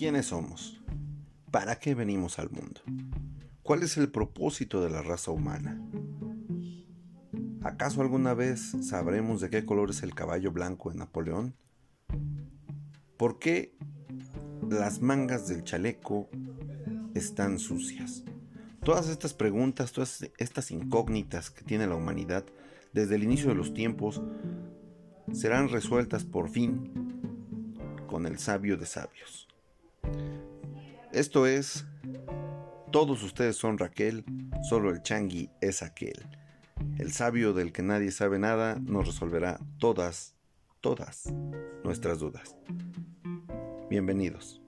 ¿Quiénes somos? ¿Para qué venimos al mundo? ¿Cuál es el propósito de la raza humana? ¿Acaso alguna vez sabremos de qué color es el caballo blanco de Napoleón? ¿Por qué las mangas del chaleco están sucias? Todas estas preguntas, todas estas incógnitas que tiene la humanidad desde el inicio de los tiempos serán resueltas por fin con el sabio de sabios. Esto es, todos ustedes son Raquel, solo el changui es aquel. El sabio del que nadie sabe nada nos resolverá todas, todas nuestras dudas. Bienvenidos.